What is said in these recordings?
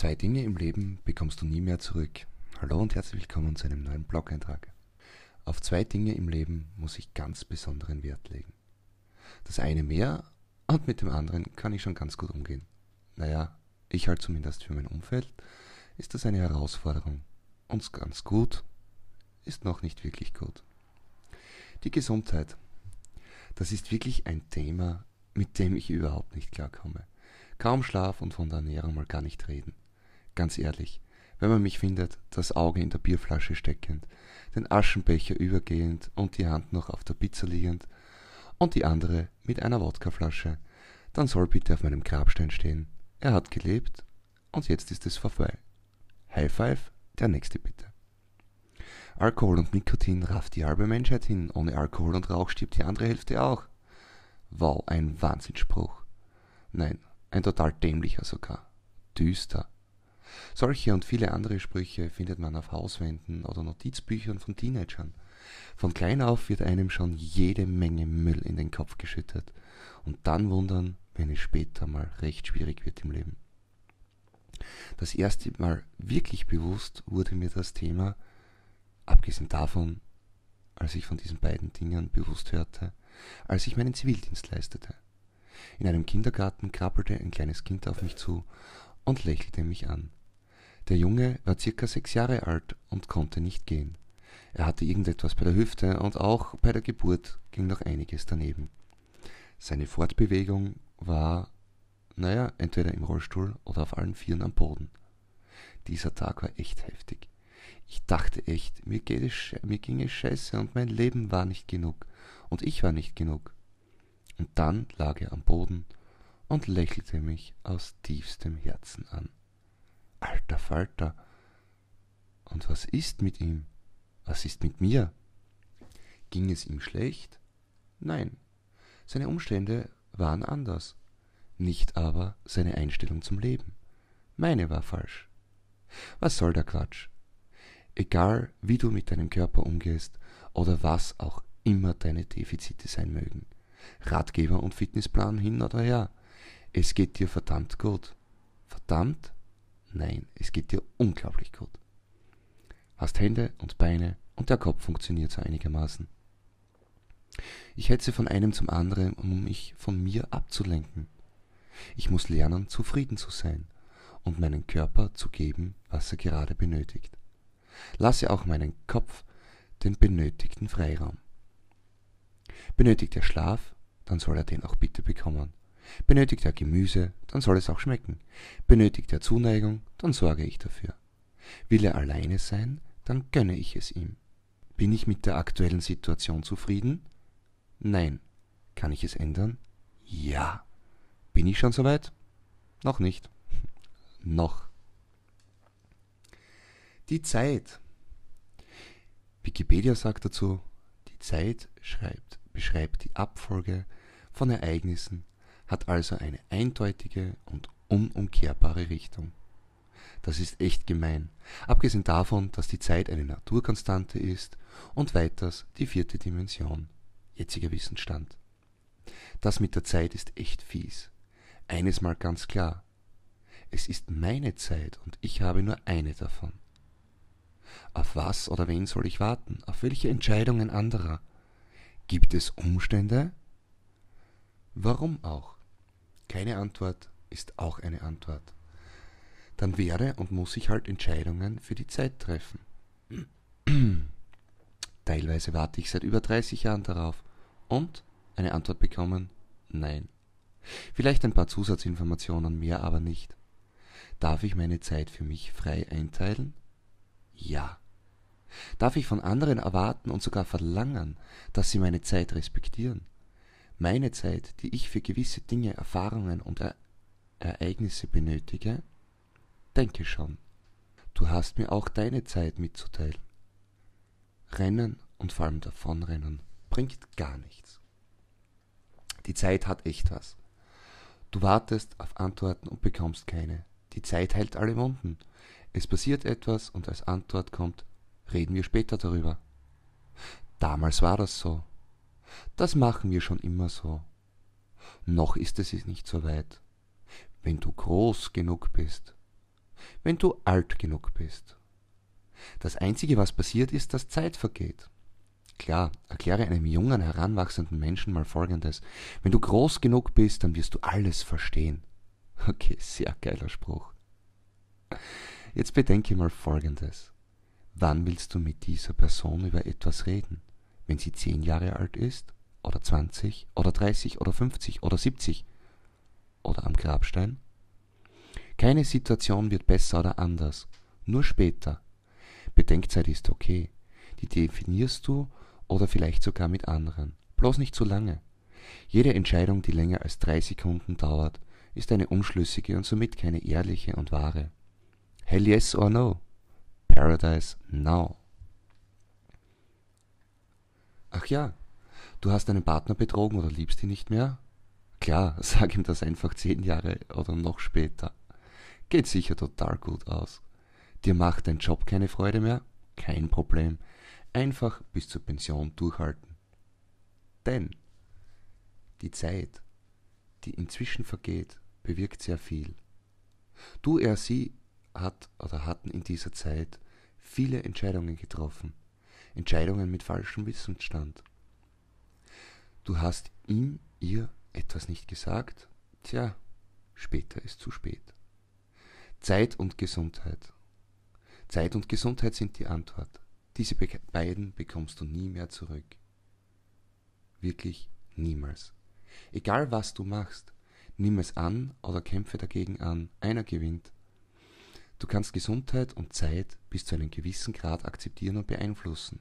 Zwei Dinge im Leben bekommst du nie mehr zurück. Hallo und herzlich willkommen zu einem neuen Blog-Eintrag. Auf zwei Dinge im Leben muss ich ganz besonderen Wert legen. Das eine mehr und mit dem anderen kann ich schon ganz gut umgehen. Naja, ich halt zumindest für mein Umfeld ist das eine Herausforderung. Und ganz gut ist noch nicht wirklich gut. Die Gesundheit. Das ist wirklich ein Thema, mit dem ich überhaupt nicht klarkomme. Kaum Schlaf und von der Ernährung mal gar nicht reden. Ganz ehrlich, wenn man mich findet, das Auge in der Bierflasche steckend, den Aschenbecher übergehend und die Hand noch auf der Pizza liegend und die andere mit einer Wodkaflasche, dann soll bitte auf meinem Grabstein stehen. Er hat gelebt und jetzt ist es vorbei. High Five, der nächste bitte. Alkohol und Nikotin rafft die halbe Menschheit hin. Ohne Alkohol und Rauch stirbt die andere Hälfte auch. Wow, ein Wahnsinnsspruch. Nein, ein total dämlicher sogar. Düster. Solche und viele andere Sprüche findet man auf Hauswänden oder Notizbüchern von Teenagern. Von klein auf wird einem schon jede Menge Müll in den Kopf geschüttet und dann wundern, wenn es später mal recht schwierig wird im Leben. Das erste Mal wirklich bewusst wurde mir das Thema, abgesehen davon, als ich von diesen beiden Dingen bewusst hörte, als ich meinen Zivildienst leistete. In einem Kindergarten krabbelte ein kleines Kind auf mich zu und lächelte mich an. Der Junge war circa sechs Jahre alt und konnte nicht gehen. Er hatte irgendetwas bei der Hüfte und auch bei der Geburt ging noch einiges daneben. Seine Fortbewegung war, naja, entweder im Rollstuhl oder auf allen Vieren am Boden. Dieser Tag war echt heftig. Ich dachte echt, mir, geht es, mir ging es scheiße und mein Leben war nicht genug und ich war nicht genug. Und dann lag er am Boden und lächelte mich aus tiefstem Herzen an. Alter Falter. Und was ist mit ihm? Was ist mit mir? Ging es ihm schlecht? Nein. Seine Umstände waren anders. Nicht aber seine Einstellung zum Leben. Meine war falsch. Was soll der Quatsch? Egal, wie du mit deinem Körper umgehst oder was auch immer deine Defizite sein mögen. Ratgeber und Fitnessplan hin oder her. Es geht dir verdammt gut. Verdammt? Nein, es geht dir unglaublich gut. Hast Hände und Beine und der Kopf funktioniert so einigermaßen. Ich hetze von einem zum anderen, um mich von mir abzulenken. Ich muss lernen, zufrieden zu sein und meinen Körper zu geben, was er gerade benötigt. Lasse auch meinen Kopf den benötigten Freiraum. Benötigt er Schlaf, dann soll er den auch bitte bekommen. Benötigt er Gemüse, dann soll es auch schmecken. Benötigt er Zuneigung, dann sorge ich dafür. Will er alleine sein, dann gönne ich es ihm. Bin ich mit der aktuellen Situation zufrieden? Nein. Kann ich es ändern? Ja. Bin ich schon soweit? Noch nicht. Noch. Die Zeit. Wikipedia sagt dazu, die Zeit schreibt, beschreibt die Abfolge von Ereignissen, hat also eine eindeutige und unumkehrbare Richtung. Das ist echt gemein, abgesehen davon, dass die Zeit eine Naturkonstante ist und weiters die vierte Dimension, jetziger Wissensstand. Das mit der Zeit ist echt fies. Eines mal ganz klar. Es ist meine Zeit und ich habe nur eine davon. Auf was oder wen soll ich warten? Auf welche Entscheidungen anderer? Gibt es Umstände? Warum auch? Keine Antwort ist auch eine Antwort. Dann werde und muss ich halt Entscheidungen für die Zeit treffen. Teilweise warte ich seit über 30 Jahren darauf und eine Antwort bekommen? Nein. Vielleicht ein paar Zusatzinformationen mehr, aber nicht. Darf ich meine Zeit für mich frei einteilen? Ja. Darf ich von anderen erwarten und sogar verlangen, dass sie meine Zeit respektieren? Meine Zeit, die ich für gewisse Dinge, Erfahrungen und e Ereignisse benötige? Denke schon. Du hast mir auch deine Zeit mitzuteilen. Rennen und vor allem davonrennen bringt gar nichts. Die Zeit hat echt was. Du wartest auf Antworten und bekommst keine. Die Zeit heilt alle Wunden. Es passiert etwas und als Antwort kommt, reden wir später darüber. Damals war das so. Das machen wir schon immer so. Noch ist es nicht so weit. Wenn du groß genug bist, wenn du alt genug bist. Das Einzige, was passiert, ist, dass Zeit vergeht. Klar, erkläre einem jungen, heranwachsenden Menschen mal Folgendes. Wenn du groß genug bist, dann wirst du alles verstehen. Okay, sehr geiler Spruch. Jetzt bedenke mal Folgendes. Wann willst du mit dieser Person über etwas reden? Wenn sie zehn Jahre alt ist? Oder zwanzig? Oder dreißig? Oder fünfzig? Oder siebzig? Oder am Grabstein? Keine Situation wird besser oder anders, nur später. Bedenkzeit ist okay. Die definierst du oder vielleicht sogar mit anderen. Bloß nicht zu lange. Jede Entscheidung, die länger als drei Sekunden dauert, ist eine unschlüssige und somit keine ehrliche und wahre. Hell yes or no? Paradise now. Ach ja, du hast deinen Partner betrogen oder liebst ihn nicht mehr? Klar, sag ihm das einfach zehn Jahre oder noch später. Geht sicher total gut aus. Dir macht dein Job keine Freude mehr? Kein Problem. Einfach bis zur Pension durchhalten. Denn die Zeit, die inzwischen vergeht, bewirkt sehr viel. Du, er, sie hat oder hatten in dieser Zeit viele Entscheidungen getroffen. Entscheidungen mit falschem Wissensstand. Du hast ihm, ihr etwas nicht gesagt? Tja, später ist zu spät. Zeit und Gesundheit. Zeit und Gesundheit sind die Antwort. Diese beiden bekommst du nie mehr zurück. Wirklich niemals. Egal was du machst, nimm es an oder kämpfe dagegen an, einer gewinnt. Du kannst Gesundheit und Zeit bis zu einem gewissen Grad akzeptieren und beeinflussen.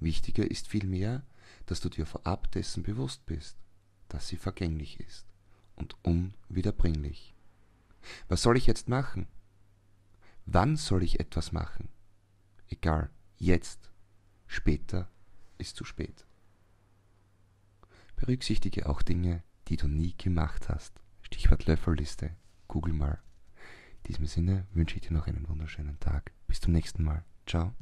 Wichtiger ist vielmehr, dass du dir vorab dessen bewusst bist, dass sie vergänglich ist und unwiederbringlich. Was soll ich jetzt machen? Wann soll ich etwas machen? Egal, jetzt. Später ist zu spät. Berücksichtige auch Dinge, die du nie gemacht hast. Stichwort Löffelliste. Google mal. In diesem Sinne wünsche ich dir noch einen wunderschönen Tag. Bis zum nächsten Mal. Ciao.